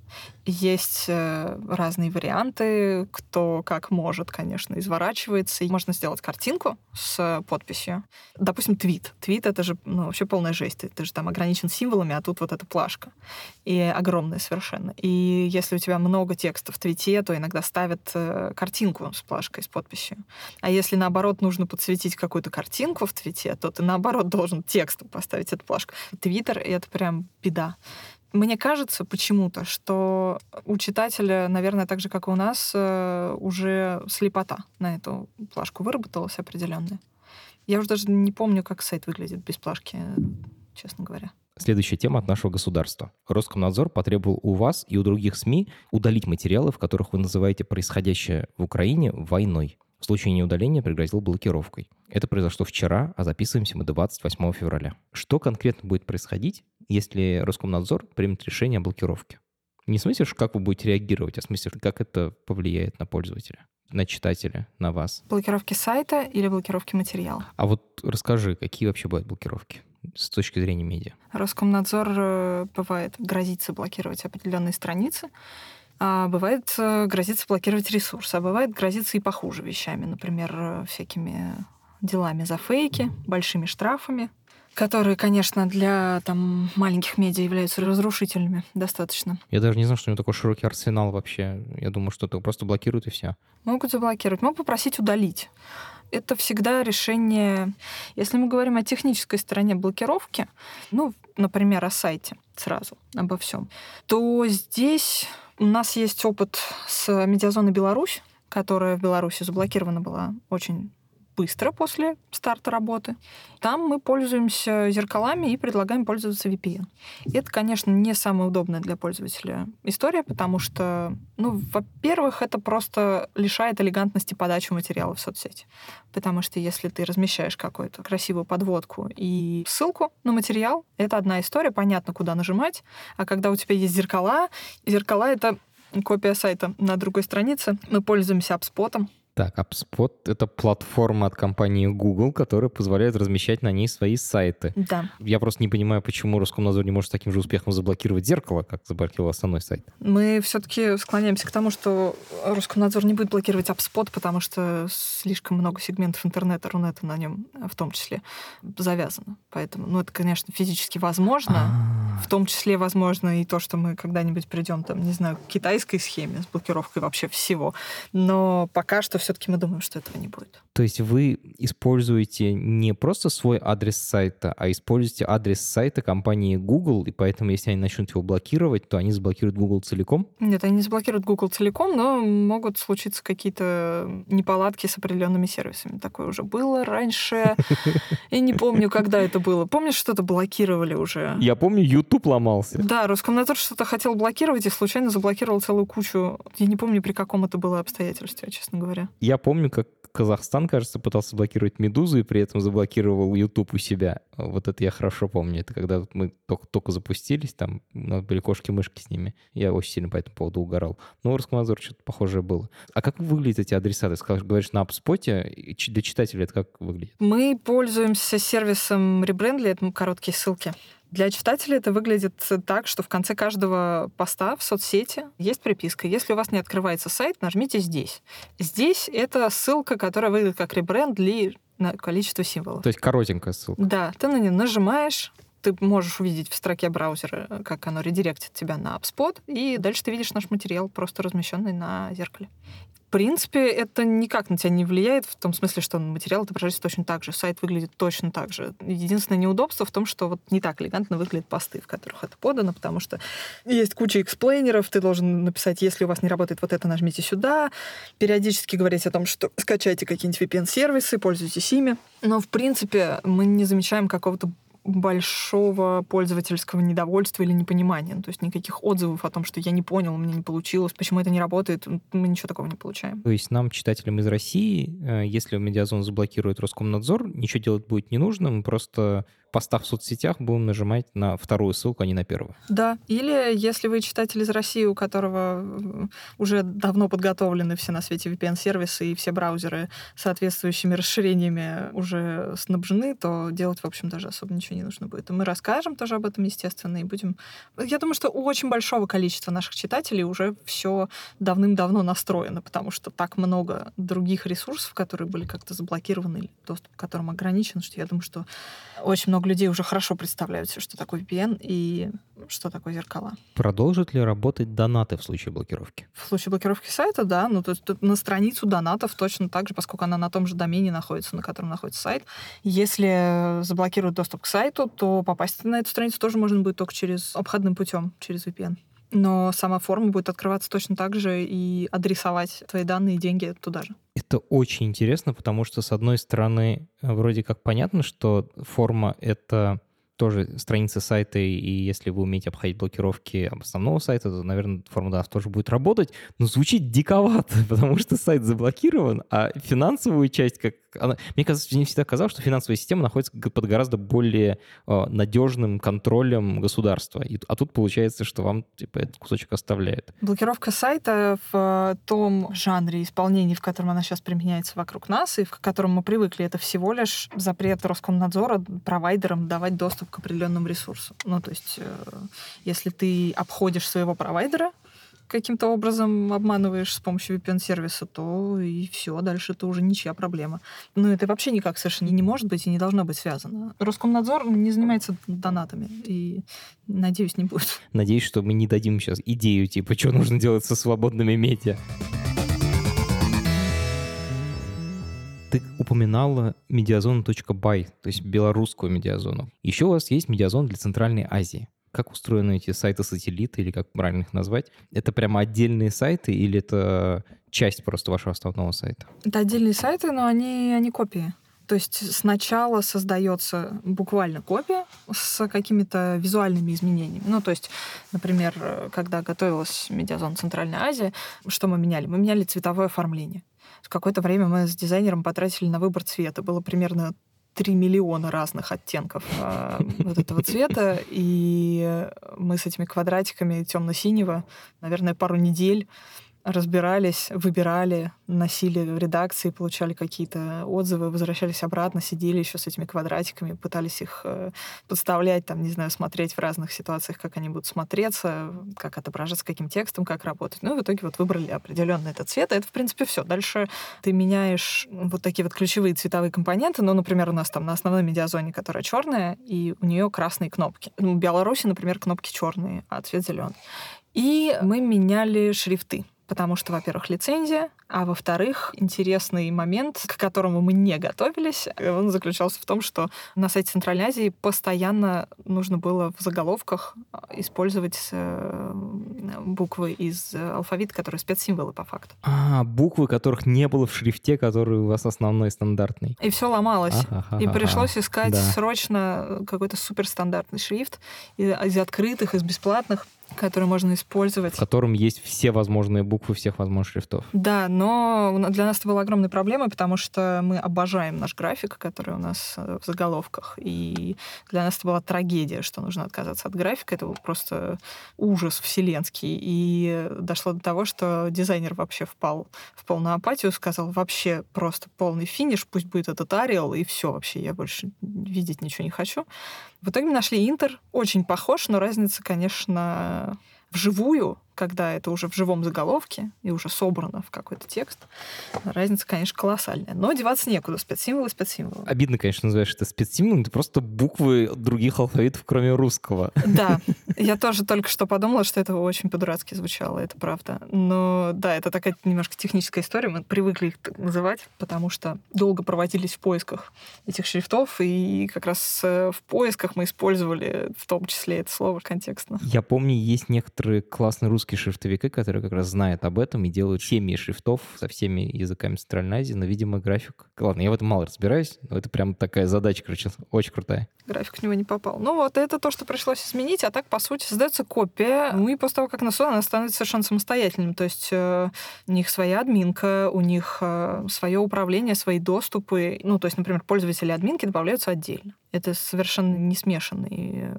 [SPEAKER 2] Есть э, разные варианты, кто как может, конечно, изворачивается. можно сделать картинку с подписью. Допустим, твит. Твит — это же ну, вообще полная жесть. Ты же там ограничен символами, а тут вот эта плашка. И огромная совершенно. И если у тебя много текста в твите, то иногда ставят э, картинку с плашкой, с подписью. А если, наоборот, нужно подсветить какую-то картинку в твите, то ты, наоборот, должен текстом поставить эту плашку. Твиттер — это прям беда. Мне кажется почему-то, что у читателя, наверное, так же, как и у нас, э, уже слепота на эту плашку выработалась определенная. Я уже даже не помню, как сайт выглядит без плашки, честно говоря.
[SPEAKER 1] Следующая тема от нашего государства. Роскомнадзор потребовал у вас и у других СМИ удалить материалы, в которых вы называете происходящее в Украине войной. В случае неудаления пригрозил блокировкой. Это произошло вчера, а записываемся мы 28 февраля. Что конкретно будет происходить, если Роскомнадзор примет решение о блокировке? Не в смысле, как вы будете реагировать, а в смысле, как это повлияет на пользователя, на читателя, на вас.
[SPEAKER 2] Блокировки сайта или блокировки материала?
[SPEAKER 1] А вот расскажи, какие вообще бывают блокировки? с точки зрения медиа?
[SPEAKER 2] Роскомнадзор э, бывает грозится блокировать определенные страницы, а бывает э, грозится блокировать ресурсы, а бывает грозится и похуже вещами, например, э, всякими делами за фейки, большими штрафами, которые, конечно, для там, маленьких медиа являются разрушительными достаточно.
[SPEAKER 1] Я даже не знал, что у него такой широкий арсенал вообще. Я думаю, что это просто блокируют и все.
[SPEAKER 2] Могут заблокировать, могут попросить удалить. Это всегда решение... Если мы говорим о технической стороне блокировки, ну, например, о сайте сразу, обо всем, то здесь у нас есть опыт с медиазоной Беларусь, которая в Беларуси заблокирована была очень быстро после старта работы. Там мы пользуемся зеркалами и предлагаем пользоваться VPN. И это, конечно, не самая удобная для пользователя история, потому что, ну, во-первых, это просто лишает элегантности подачи материала в соцсети. Потому что если ты размещаешь какую-то красивую подводку и ссылку на материал, это одна история, понятно, куда нажимать. А когда у тебя есть зеркала, зеркала — это копия сайта на другой странице. Мы пользуемся апспотом,
[SPEAKER 1] так, AppSpot — это платформа от компании Google, которая позволяет размещать на ней свои сайты.
[SPEAKER 2] Да.
[SPEAKER 1] Я просто не понимаю, почему Роскомнадзор не может с таким же успехом заблокировать зеркало, как заблокировал основной сайт.
[SPEAKER 2] Мы все-таки склоняемся к тому, что Роскомнадзор не будет блокировать AppSpot, потому что слишком много сегментов интернета, Рунета на нем в том числе завязано. Поэтому, ну, это, конечно, физически возможно. А-а-а. В том числе возможно и то, что мы когда-нибудь придем, там, не знаю, к китайской схеме с блокировкой вообще всего. Но пока что все-таки мы думаем, что этого не будет.
[SPEAKER 1] То есть вы используете не просто свой адрес сайта, а используете адрес сайта компании Google, и поэтому, если они начнут его блокировать, то они заблокируют Google целиком?
[SPEAKER 2] Нет, они не заблокируют Google целиком, но могут случиться какие-то неполадки с определенными сервисами. Такое уже было раньше. [laughs] Я не помню, когда это было. Помнишь, что-то блокировали уже?
[SPEAKER 1] Я помню, YouTube ломался.
[SPEAKER 2] Да, Роскомнадзор что-то хотел блокировать и случайно заблокировал целую кучу. Я не помню, при каком это было обстоятельстве, честно говоря.
[SPEAKER 1] Я помню, как Казахстан, кажется, пытался блокировать Медузу и при этом заблокировал YouTube у себя. Вот это я хорошо помню. Это когда мы только, только запустились, там у нас были кошки-мышки с ними. Я очень сильно по этому поводу угорал. Но у Роскомнадзора что-то похожее было. А как выглядят эти адреса? Ты говоришь, на HubSpot. Для читателей это как выглядит?
[SPEAKER 2] Мы пользуемся сервисом Rebrandly, это короткие ссылки. Для читателя это выглядит так, что в конце каждого поста в соцсети есть приписка. Если у вас не открывается сайт, нажмите здесь. Здесь это ссылка, которая выглядит как ребренд для на количество символов.
[SPEAKER 1] То есть коротенькая ссылка.
[SPEAKER 2] Да, ты на нее нажимаешь, ты можешь увидеть в строке браузера, как оно редиректит тебя на HubSpot, и дальше ты видишь наш материал, просто размещенный на зеркале принципе, это никак на тебя не влияет, в том смысле, что материал отображается точно так же, сайт выглядит точно так же. Единственное неудобство в том, что вот не так элегантно выглядят посты, в которых это подано, потому что есть куча эксплейнеров, ты должен написать, если у вас не работает вот это, нажмите сюда, периодически говорить о том, что скачайте какие-нибудь VPN-сервисы, пользуйтесь ими. Но, в принципе, мы не замечаем какого-то большого пользовательского недовольства или непонимания. Ну, то есть никаких отзывов о том, что я не понял, у меня не получилось, почему это не работает, мы ничего такого не получаем.
[SPEAKER 1] То есть нам, читателям из России, э, если Медиазон заблокирует Роскомнадзор, ничего делать будет не нужно, мы просто постах в соцсетях будем нажимать на вторую ссылку, а не на первую.
[SPEAKER 2] Да. Или если вы читатель из России, у которого уже давно подготовлены все на свете VPN-сервисы и все браузеры соответствующими расширениями уже снабжены, то делать, в общем, даже особо ничего не нужно будет. И мы расскажем тоже об этом, естественно, и будем... Я думаю, что у очень большого количества наших читателей уже все давным-давно настроено, потому что так много других ресурсов, которые были как-то заблокированы или доступ к которым ограничен, что я думаю, что очень много людей уже хорошо представляют, что такое VPN и что такое зеркала.
[SPEAKER 1] Продолжат ли работать донаты в случае блокировки?
[SPEAKER 2] В случае блокировки сайта, да. Ну, то есть тут на страницу донатов точно так же, поскольку она на том же домене находится, на котором находится сайт. Если заблокируют доступ к сайту, то попасть на эту страницу тоже можно будет только через обходным путем, через VPN но сама форма будет открываться точно так же и адресовать твои данные и деньги туда же.
[SPEAKER 1] Это очень интересно, потому что, с одной стороны, вроде как понятно, что форма — это тоже страницы сайта, и если вы умеете обходить блокировки основного сайта, то, наверное, форма DAF тоже будет работать, но звучит диковато, [laughs] потому что сайт заблокирован, а финансовую часть, как она, мне кажется, мне всегда казалось, что финансовая система находится под гораздо более э, надежным контролем государства. И, а тут получается, что вам типа, этот кусочек оставляет.
[SPEAKER 2] Блокировка сайта в том жанре исполнения, в котором она сейчас применяется вокруг нас, и в котором мы привыкли, это всего лишь запрет Роскомнадзора провайдерам давать доступ к определенному ресурсу. Ну, то есть, э, если ты обходишь своего провайдера, каким-то образом обманываешь с помощью VPN-сервиса, то и все, дальше это уже ничья проблема. Но это вообще никак совершенно не может быть и не должно быть связано. Роскомнадзор не занимается донатами, и, надеюсь, не будет.
[SPEAKER 1] Надеюсь, что мы не дадим сейчас идею, типа, что нужно делать со свободными медиа. Ты упоминала медиазону.бай, то есть белорусскую медиазону. Еще у вас есть медиазон для Центральной Азии. Как устроены эти сайты-сателлиты, или как правильно их назвать? Это прямо отдельные сайты или это часть просто вашего основного сайта?
[SPEAKER 2] Это отдельные сайты, но они, они копии. То есть сначала создается буквально копия с какими-то визуальными изменениями. Ну, то есть, например, когда готовилась медиазона Центральной Азии, что мы меняли? Мы меняли цветовое оформление. Какое-то время мы с дизайнером потратили на выбор цвета. Было примерно 3 миллиона разных оттенков э, вот этого цвета, [laughs] и мы с этими квадратиками темно-синего, наверное, пару недель разбирались, выбирали, носили в редакции, получали какие-то отзывы, возвращались обратно, сидели еще с этими квадратиками, пытались их э, подставлять, там, не знаю, смотреть в разных ситуациях, как они будут смотреться, как отображаться, каким текстом, как работать. Ну и в итоге вот выбрали определенный этот цвет, и это, в принципе, все. Дальше ты меняешь вот такие вот ключевые цветовые компоненты. Ну, например, у нас там на основной медиазоне, которая черная, и у нее красные кнопки. Ну, в Беларуси, например, кнопки черные, а цвет зеленый. И мы меняли шрифты потому что, во-первых, лицензия, а во-вторых, интересный момент, к которому мы не готовились, он заключался в том, что на сайте Центральной Азии постоянно нужно было в заголовках использовать э, буквы из алфавита, которые спецсимволы по факту.
[SPEAKER 1] А, буквы, которых не было в шрифте, который у вас основной стандартный.
[SPEAKER 2] И все ломалось. И пришлось искать да. срочно какой-то суперстандартный шрифт из открытых, из бесплатных который можно использовать.
[SPEAKER 1] В котором есть все возможные буквы всех возможных шрифтов.
[SPEAKER 2] Да, но для нас это была огромная проблема, потому что мы обожаем наш график, который у нас э, в заголовках. И для нас это была трагедия, что нужно отказаться от графика. Это был просто ужас вселенский. И дошло до того, что дизайнер вообще впал в полную апатию, сказал, вообще просто полный финиш, пусть будет этот Ариал, и все вообще, я больше видеть ничего не хочу. В итоге мы нашли Интер, очень похож, но разница, конечно, вживую когда это уже в живом заголовке и уже собрано в какой-то текст, разница, конечно, колоссальная. Но деваться некуда. Спецсимволы, спецсимволы.
[SPEAKER 1] Обидно, конечно, называешь это спецсимволом. Это просто буквы других алфавитов, кроме русского. [laughs]
[SPEAKER 2] Да. [laughs] Я тоже только что подумала, что это очень по-дурацки звучало, это правда. Но да, это такая немножко техническая история. Мы привыкли их так называть, потому что долго проводились в поисках этих шрифтов, и как раз э, в поисках мы использовали в том числе это слово контекстно.
[SPEAKER 1] Я помню, есть некоторые классные русские русские шрифтовики, которые как раз знают об этом и делают семьи шрифтов со всеми языками Центральной Азии, но, видимо, график... Ладно, я в этом мало разбираюсь, но это прям такая задача, короче, очень крутая.
[SPEAKER 2] График в него не попал. Ну вот, это то, что пришлось изменить, а так, по сути, создается копия, ну и после того, как насуда, она становится совершенно самостоятельным, то есть э, у них своя админка, у них э, свое управление, свои доступы, ну, то есть, например, пользователи админки добавляются отдельно. Это совершенно не смешанные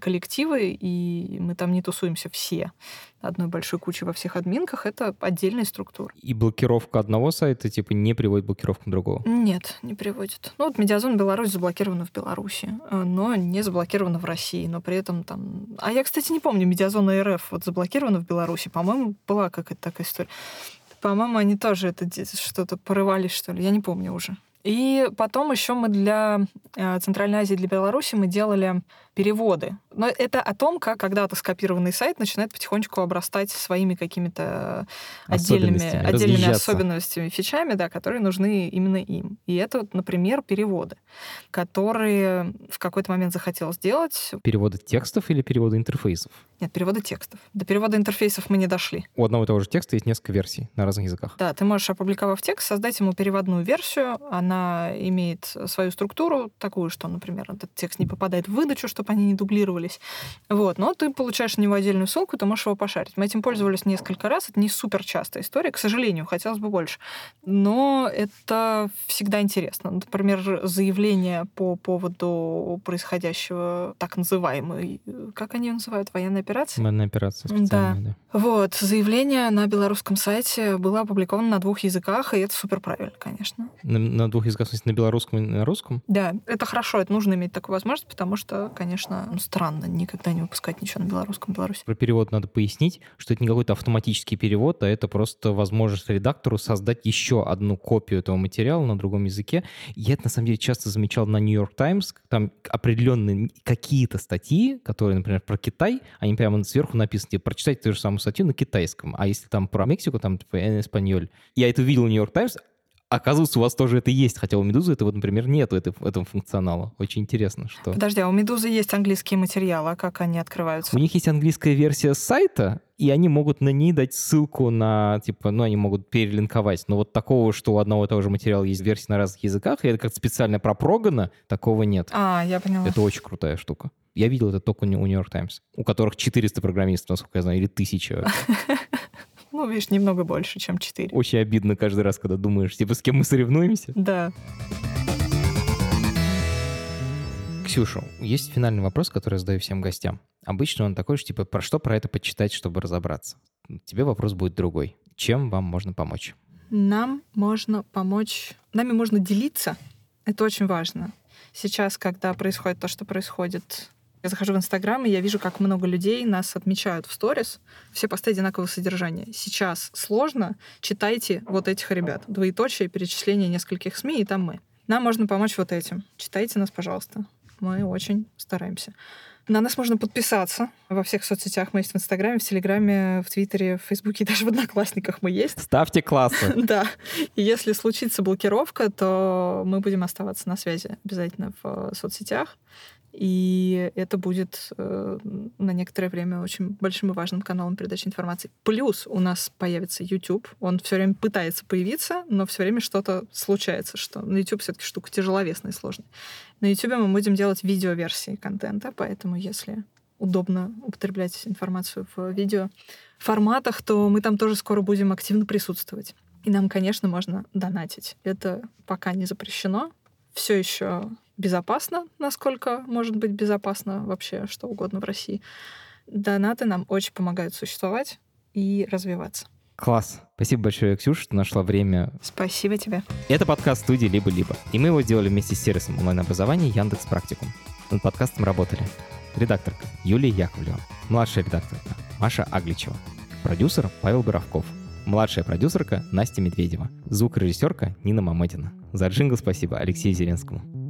[SPEAKER 2] коллективы, и мы там не тусуемся все одной большой кучей во всех админках. Это отдельная структура.
[SPEAKER 1] И блокировка одного сайта типа не приводит блокировку другого?
[SPEAKER 2] Нет, не приводит. Ну вот Медиазон Беларусь заблокирована в Беларуси, но не заблокирована в России, но при этом там... А я, кстати, не помню, Медиазона РФ вот заблокирована в Беларуси. По-моему, была какая-то такая история. По-моему, они тоже это что-то порывались, что ли. Я не помню уже. И потом еще мы для э, Центральной Азии, для Беларуси мы делали переводы. Но это о том, как когда-то скопированный сайт начинает потихонечку обрастать своими какими-то отдельными, особенностями, отдельными особенностями, фичами, да, которые нужны именно им. И это, вот, например, переводы, которые в какой-то момент захотел сделать.
[SPEAKER 1] Переводы текстов или переводы интерфейсов?
[SPEAKER 2] Нет, переводы текстов. До перевода интерфейсов мы не дошли.
[SPEAKER 1] У одного и того же текста есть несколько версий на разных языках.
[SPEAKER 2] Да, ты можешь, опубликовав текст, создать ему переводную версию. Она имеет свою структуру, такую, что, например, этот текст не попадает в выдачу, чтобы они не дублировались. Вот. Но ты получаешь на него отдельную ссылку, ты можешь его пошарить. Мы этим пользовались несколько раз. Это не супер частая история, к сожалению, хотелось бы больше. Но это всегда интересно. Например, заявление по поводу происходящего так называемой, как они ее называют, военной операции?
[SPEAKER 1] Военная операция да. да.
[SPEAKER 2] Вот. Заявление на белорусском сайте было опубликовано на двух языках, и это супер правильно, конечно.
[SPEAKER 1] На, на двух языках, в смысле, на белорусском и на русском?
[SPEAKER 2] Да, это хорошо, это нужно иметь такую возможность, потому что, конечно, ну, странно никогда не выпускать ничего на белорусском Беларуси.
[SPEAKER 1] Про перевод надо пояснить, что это не какой-то автоматический перевод, а это просто возможность редактору создать еще одну копию этого материала на другом языке. Я это, на самом деле, часто замечал на Нью-Йорк Таймс, там определенные какие-то статьи, которые, например, про Китай, они прямо сверху написаны, типа, прочитайте ту же самую статью на китайском, а если там про Мексику, там, типа, эспаньоль. Я это видел в Нью-Йорк Таймс, Оказывается, у вас тоже это есть, хотя у Медузы этого, например, нет этого, функционала. Очень интересно, что...
[SPEAKER 2] Подожди, а у Медузы есть английские материалы, а как они открываются?
[SPEAKER 1] У них есть английская версия сайта, и они могут на ней дать ссылку на, типа, ну, они могут перелинковать. Но вот такого, что у одного и того же материала есть версии на разных языках, и это как специально пропрогано, такого нет.
[SPEAKER 2] А, я поняла.
[SPEAKER 1] Это очень крутая штука. Я видел это только у Нью-Йорк Таймс, у которых 400 программистов, насколько я знаю, или 1000. [laughs]
[SPEAKER 2] Ну, видишь, немного больше, чем 4.
[SPEAKER 1] Очень обидно каждый раз, когда думаешь, типа, с кем мы соревнуемся.
[SPEAKER 2] Да.
[SPEAKER 1] Ксюша, есть финальный вопрос, который я задаю всем гостям. Обычно он такой, что типа, про что про это почитать, чтобы разобраться? Тебе вопрос будет другой. Чем вам можно помочь?
[SPEAKER 2] Нам можно помочь... Нами можно делиться. Это очень важно. Сейчас, когда происходит то, что происходит я захожу в Инстаграм, и я вижу, как много людей нас отмечают в сторис. Все посты одинакового содержания. Сейчас сложно. Читайте вот этих ребят. Двоеточие, перечисление нескольких СМИ, и там мы. Нам можно помочь вот этим. Читайте нас, пожалуйста. Мы очень стараемся. На нас можно подписаться. Во всех соцсетях мы есть в Инстаграме, в Телеграме, в Твиттере, в Фейсбуке и даже в Одноклассниках мы есть.
[SPEAKER 1] Ставьте классы. [laughs]
[SPEAKER 2] Да. И если случится блокировка, то мы будем оставаться на связи обязательно в соцсетях. И это будет э, на некоторое время очень большим и важным каналом передачи информации. Плюс у нас появится YouTube. Он все время пытается появиться, но все время что-то случается, что на YouTube все-таки штука тяжеловесная и сложная. На YouTube мы будем делать видеоверсии контента, поэтому если удобно употреблять информацию в видео форматах, то мы там тоже скоро будем активно присутствовать. И нам, конечно, можно донатить. Это пока не запрещено. Все еще безопасно, насколько может быть безопасно вообще что угодно в России. Донаты нам очень помогают существовать и развиваться.
[SPEAKER 1] Класс. Спасибо большое, Ксюша, что нашла время.
[SPEAKER 2] Спасибо тебе.
[SPEAKER 1] Это подкаст студии «Либо-либо». И мы его делали вместе с сервисом онлайн-образования Яндекс Практикум. Над подкастом работали редакторка Юлия Яковлева, младшая редакторка Маша Агличева, продюсер Павел Боровков, младшая продюсерка Настя Медведева, звукорежиссерка Нина Маметина. За джингл спасибо Алексею Зеленскому.